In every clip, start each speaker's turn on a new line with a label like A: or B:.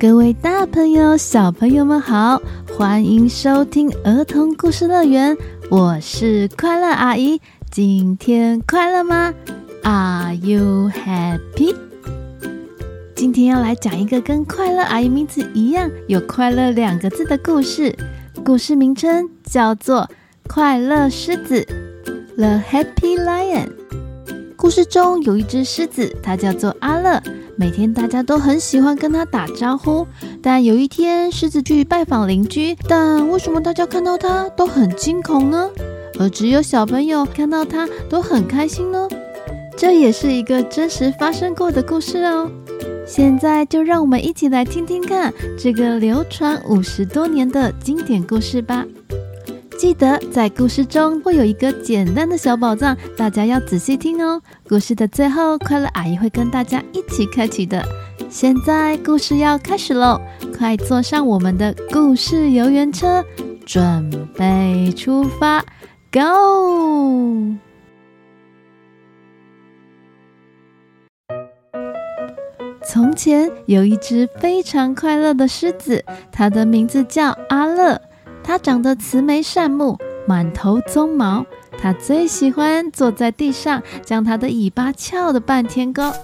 A: 各位大朋友、小朋友们好，欢迎收听儿童故事乐园，我是快乐阿姨。今天快乐吗？Are you happy？今天要来讲一个跟快乐阿姨名字一样，有快乐两个字的故事。故事名称叫做《快乐狮子》（The Happy Lion）。故事中有一只狮子，它叫做阿乐。每天大家都很喜欢跟它打招呼，但有一天狮子去拜访邻居，但为什么大家看到它都很惊恐呢？而只有小朋友看到它都很开心呢？这也是一个真实发生过的故事哦。现在就让我们一起来听听看这个流传五十多年的经典故事吧。记得在故事中会有一个简单的小宝藏，大家要仔细听哦。故事的最后，快乐阿姨会跟大家一起开启的。现在故事要开始喽，快坐上我们的故事游园车，准备出发，Go！从前有一只非常快乐的狮子，它的名字叫阿乐。它长得慈眉善目，满头鬃毛。它最喜欢坐在地上，将它的尾巴翘得半天高。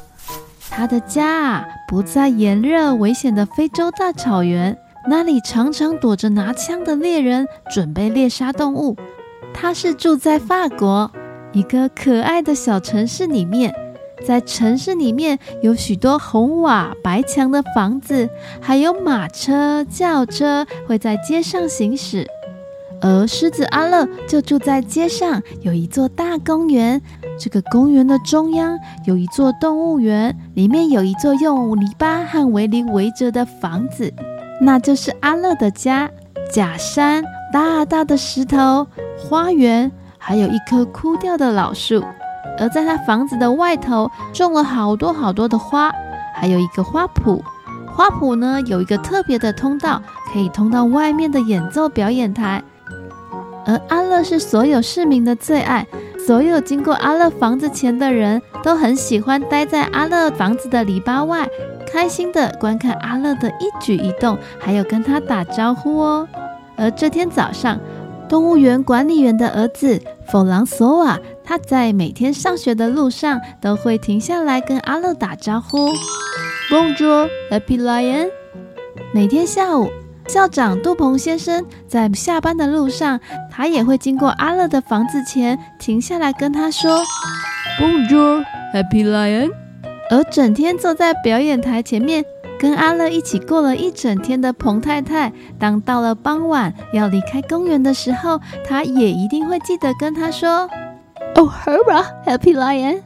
A: 它的家啊，不在炎热危险的非洲大草原，那里常常躲着拿枪的猎人，准备猎杀动物。它是住在法国一个可爱的小城市里面。在城市里面有许多红瓦白墙的房子，还有马车、轿车会在街上行驶。而狮子阿乐就住在街上，有一座大公园。这个公园的中央有一座动物园，里面有一座用篱笆和围篱围着的房子，那就是阿乐的家。假山、大大的石头、花园，还有一棵枯掉的老树。而在他房子的外头种了好多好多的花，还有一个花圃。花圃呢，有一个特别的通道，可以通到外面的演奏表演台。而阿乐是所有市民的最爱，所有经过阿乐房子前的人都很喜欢待在阿乐房子的篱笆外，开心地观看阿乐的一举一动，还有跟他打招呼哦。而这天早上，动物园管理员的儿子弗朗索瓦。他在每天上学的路上都会停下来跟阿乐打招呼，Bonjour, Happy Lion。每天下午，校长杜鹏先生在下班的路上，他也会经过阿乐的房子前停下来跟他说，Bonjour, Happy Lion。而整天坐在表演台前面跟阿乐一起过了一整天的彭太太，当到了傍晚要离开公园的时候，她也一定会记得跟他说。Oh, hurrah, Happy Lion！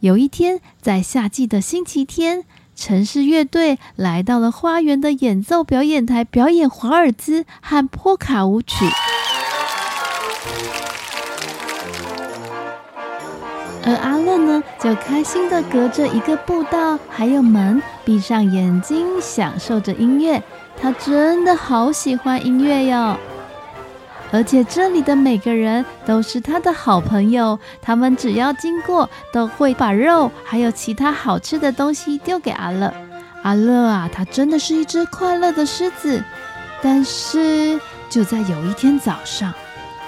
A: 有一天，在夏季的星期天，城市乐队来到了花园的演奏表演台，表演华尔兹和波卡舞曲。而阿乐呢，就开心地隔着一个步道，还有门，闭上眼睛，享受着音乐。他真的好喜欢音乐哟。而且这里的每个人都是他的好朋友，他们只要经过，都会把肉还有其他好吃的东西丢给阿乐。阿乐啊，他真的是一只快乐的狮子。但是就在有一天早上，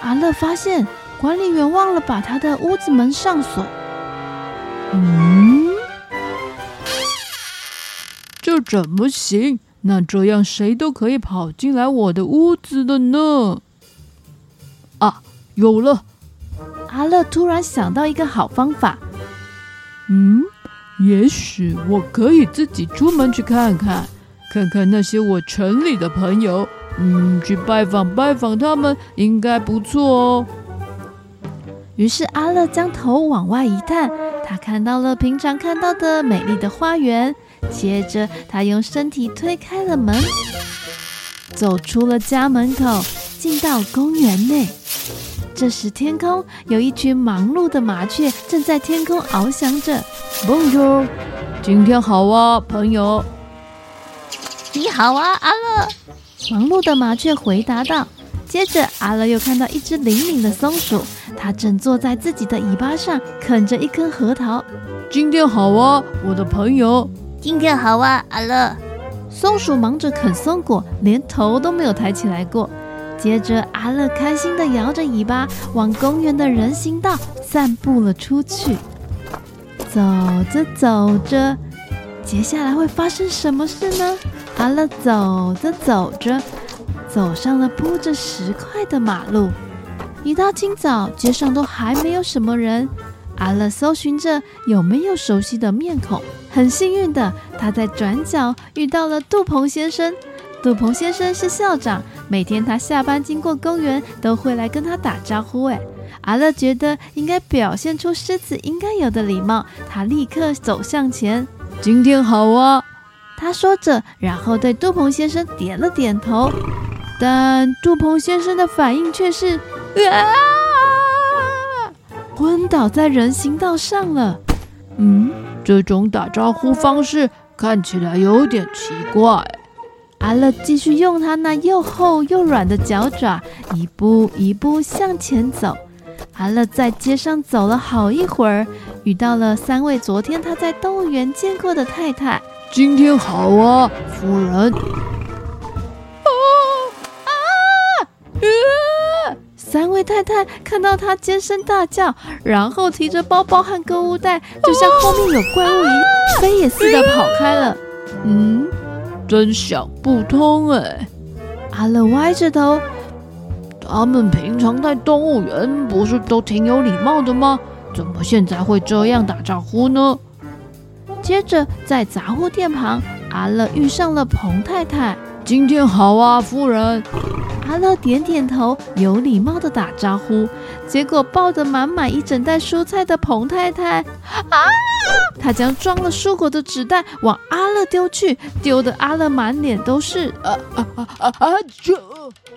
A: 阿乐发现管理员忘了把他的屋子门上锁。
B: 嗯，这怎么行？那这样谁都可以跑进来我的屋子的呢？啊，有了！
A: 阿乐突然想到一个好方法。
B: 嗯，也许我可以自己出门去看看，看看那些我城里的朋友。嗯，去拜访拜访他们应该不错哦。
A: 于是阿乐将头往外一探，他看到了平常看到的美丽的花园。接着，他用身体推开了门，走出了家门口，进到公园内。这时，天空有一群忙碌的麻雀正在天空翱翔着。Bonjour，
B: 今天好啊，朋友。
C: 你好啊，阿乐。
A: 忙碌的麻雀回答道。接着，阿乐又看到一只灵敏的松鼠，它正坐在自己的尾巴上啃着一颗核桃。
B: 今天好啊，我的朋友。
C: 今天好啊，阿乐。
A: 松鼠忙着啃松果，连头都没有抬起来过。接着，阿乐开心地摇着尾巴，往公园的人行道散步了出去。走着走着，接下来会发生什么事呢？阿乐走着走着，走上了铺着石块的马路。一大清早，街上都还没有什么人。阿乐搜寻着有没有熟悉的面孔，很幸运的，他在转角遇到了杜鹏先生。杜鹏先生是校长，每天他下班经过公园都会来跟他打招呼。哎，阿乐觉得应该表现出狮子应该有的礼貌，他立刻走向前。
B: 今天好啊，
A: 他说着，然后对杜鹏先生点了点头。但杜鹏先生的反应却是啊。昏倒在人行道上了。
B: 嗯，这种打招呼方式看起来有点奇怪。
A: 阿乐继续用他那又厚又软的脚爪，一步一步向前走。阿乐在街上走了好一会儿，遇到了三位昨天他在动物园见过的太太。
B: 今天好啊，夫人。
A: 三位太太看到他尖声大叫，然后提着包包和购物袋，就像后面有怪物一样，飞也似的跑开了。
B: 嗯，真想不通哎。
A: 阿乐歪着头，
B: 他们平常在动物园不是都挺有礼貌的吗？怎么现在会这样打招呼呢？
A: 接着在杂货店旁，阿乐遇上了彭太太。
B: 今天好啊，夫人。
A: 阿乐点点头，有礼貌的打招呼。结果抱着满满一整袋蔬菜的彭太太，啊！他将装了蔬果的纸袋往阿乐丢去，丢得阿乐满脸都是。啊啊啊啊！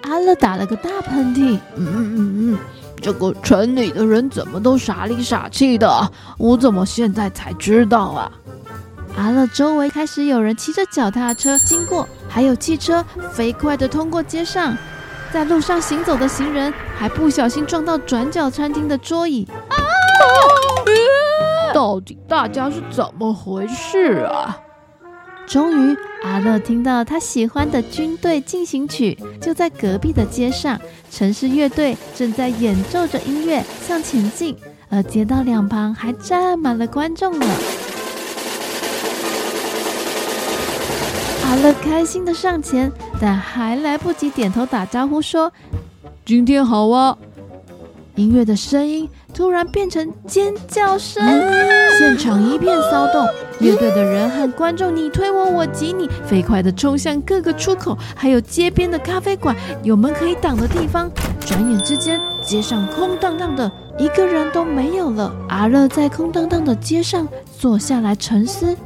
A: 阿乐打了个大喷嚏。
B: 嗯嗯嗯，这个城里的人怎么都傻里傻气的？我怎么现在才知道啊？
A: 阿乐周围开始有人骑着脚踏车经过，还有汽车飞快地通过街上。在路上行走的行人还不小心撞到转角餐厅的桌椅。
B: 到底大家是怎么回事啊？
A: 终于，阿乐听到他喜欢的军队进行曲，就在隔壁的街上，城市乐队正在演奏着音乐向前进，而街道两旁还站满了观众呢。阿乐开心的上前，但还来不及点头打招呼说：“
B: 今天好啊！”
A: 音乐的声音突然变成尖叫声，现场一片骚动，乐队的人和观众你推我，我挤你，飞快地冲向各个出口，还有街边的咖啡馆，有门可以挡的地方。转眼之间，街上空荡荡的，一个人都没有了。阿乐在空荡荡的街上坐下来沉思：“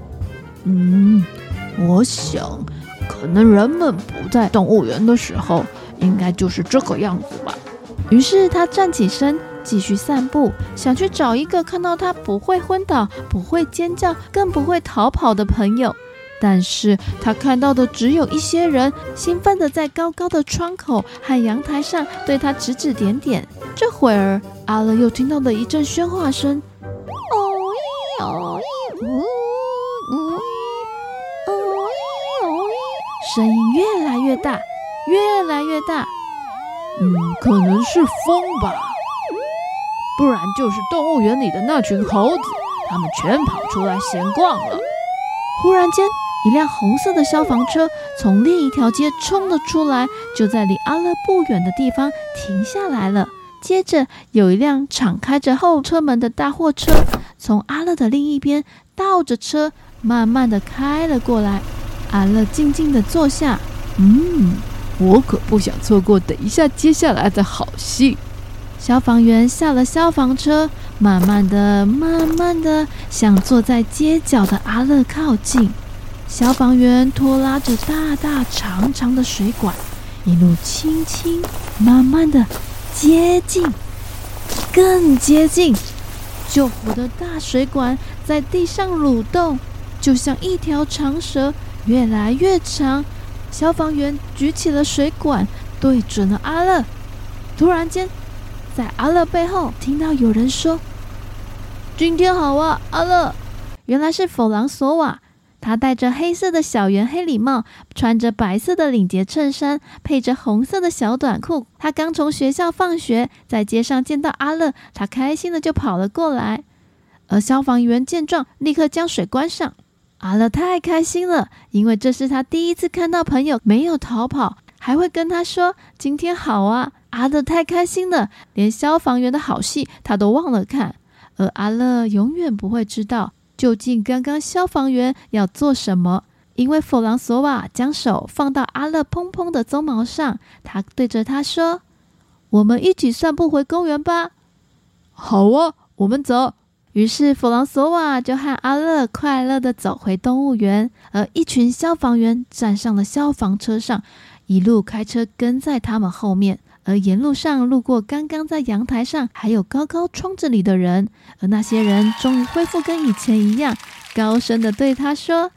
B: 嗯。”我想，可能人们不在动物园的时候，应该就是这个样子吧。
A: 于是他站起身，继续散步，想去找一个看到他不会昏倒、不会尖叫、更不会逃跑的朋友。但是他看到的只有一些人，兴奋地在高高的窗口和阳台上对他指指点点。这会儿，阿乐又听到了一阵喧哗声。哦咦哦咦呜。声音越来越大，越来越大。
B: 嗯，可能是风吧，不然就是动物园里的那群猴子，他们全跑出来闲逛了。
A: 忽然间，一辆红色的消防车从另一条街冲了出来，就在离阿乐不远的地方停下来了。接着，有一辆敞开着后车门的大货车从阿乐的另一边倒着车，慢慢地开了过来。阿乐静静地坐下，
B: 嗯，我可不想错过等一下接下来的好戏。
A: 消防员下了消防车，慢慢的、慢慢的向坐在街角的阿乐靠近。消防员拖拉着大大长长的水管，一路轻轻、慢慢的接近，更接近。救火的大水管在地上蠕动，就像一条长蛇。越来越长，消防员举起了水管，对准了阿乐。突然间，在阿乐背后听到有人说：“今天好啊，阿乐。”原来是弗朗索瓦。他戴着黑色的小圆黑礼帽，穿着白色的领结衬衫，配着红色的小短裤。他刚从学校放学，在街上见到阿乐，他开心的就跑了过来。而消防员见状，立刻将水关上。阿乐太开心了，因为这是他第一次看到朋友没有逃跑，还会跟他说：“今天好啊！”阿乐太开心了，连消防员的好戏他都忘了看。而阿乐永远不会知道。究竟刚刚消防员要做什么？因为弗朗索瓦将手放到阿乐蓬蓬的鬃毛上，他对着他说：“我们一起散步回公园吧。”“
B: 好啊，我们走。”
A: 于是弗朗索瓦就和阿乐快乐的走回动物园，而一群消防员站上了消防车上，一路开车跟在他们后面。而沿路上路过刚刚在阳台上还有高高窗子里的人，而那些人终于恢复跟以前一样，高声的对他说：“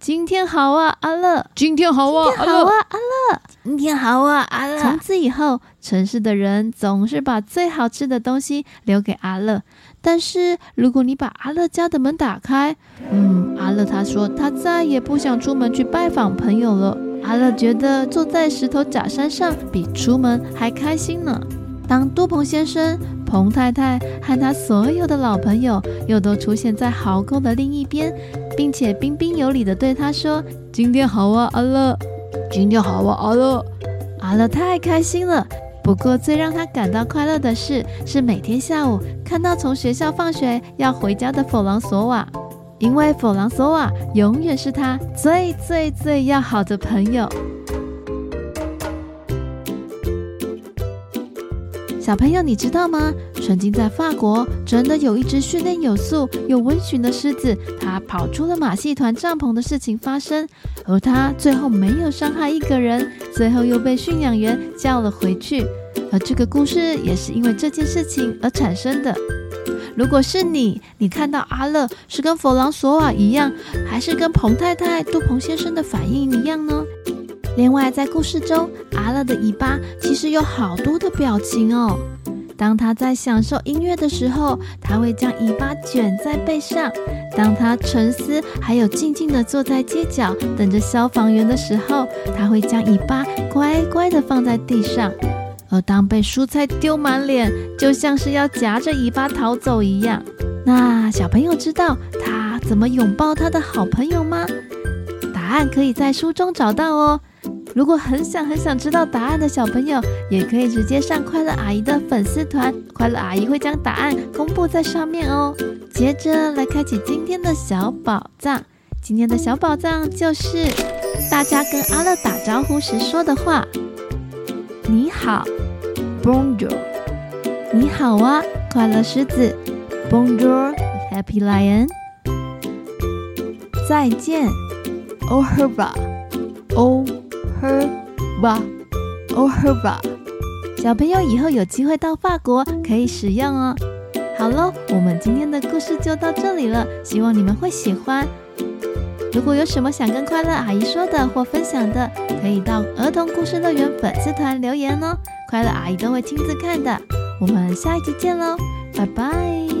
A: 今天好啊，阿乐！
B: 今天好啊，
A: 好啊，阿乐！
C: 今天好啊，阿乐！”
A: 从此以后，城市的人总是把最好吃的东西留给阿乐。但是如果你把阿乐家的门打开，嗯，阿乐他说他再也不想出门去拜访朋友了。阿乐觉得坐在石头假山上比出门还开心呢。当杜鹏先生、彭太太和他所有的老朋友又都出现在壕沟的另一边，并且彬彬有礼地对他说：“
B: 今天好啊，阿乐！今天好啊，阿乐！”
A: 阿乐太开心了。不过最让他感到快乐的事，是每天下午看到从学校放学要回家的弗朗索瓦。因为弗朗索瓦永远是他最最最要好的朋友。小朋友，你知道吗？曾经在法国，真的有一只训练有素又温驯的狮子，它跑出了马戏团帐篷的事情发生，而它最后没有伤害一个人，最后又被驯养员叫了回去。而这个故事也是因为这件事情而产生的。如果是你，你看到阿乐是跟弗朗索瓦一样，还是跟彭太太、杜鹏先生的反应一样呢？另外，在故事中，阿乐的尾巴其实有好多的表情哦。当他在享受音乐的时候，他会将尾巴卷在背上；当他沉思，还有静静地坐在街角等着消防员的时候，他会将尾巴乖乖地放在地上。而当被蔬菜丢满脸，就像是要夹着尾巴逃走一样。那小朋友知道他怎么拥抱他的好朋友吗？答案可以在书中找到哦。如果很想很想知道答案的小朋友，也可以直接上快乐阿姨的粉丝团，快乐阿姨会将答案公布在上面哦。接着来开启今天的小宝藏，今天的小宝藏就是大家跟阿乐打招呼时说的话。你好，Bonjour。你好啊，快乐狮子，Bonjour，Happy Lion。再见，Au 小朋友以后有机会到法国可以使用哦。好喽，我们今天的故事就到这里了，希望你们会喜欢。如果有什么想跟快乐阿姨说的或分享的，可以到儿童故事乐园粉丝团留言哦，快乐阿姨都会亲自看的。我们下一集见喽，拜拜。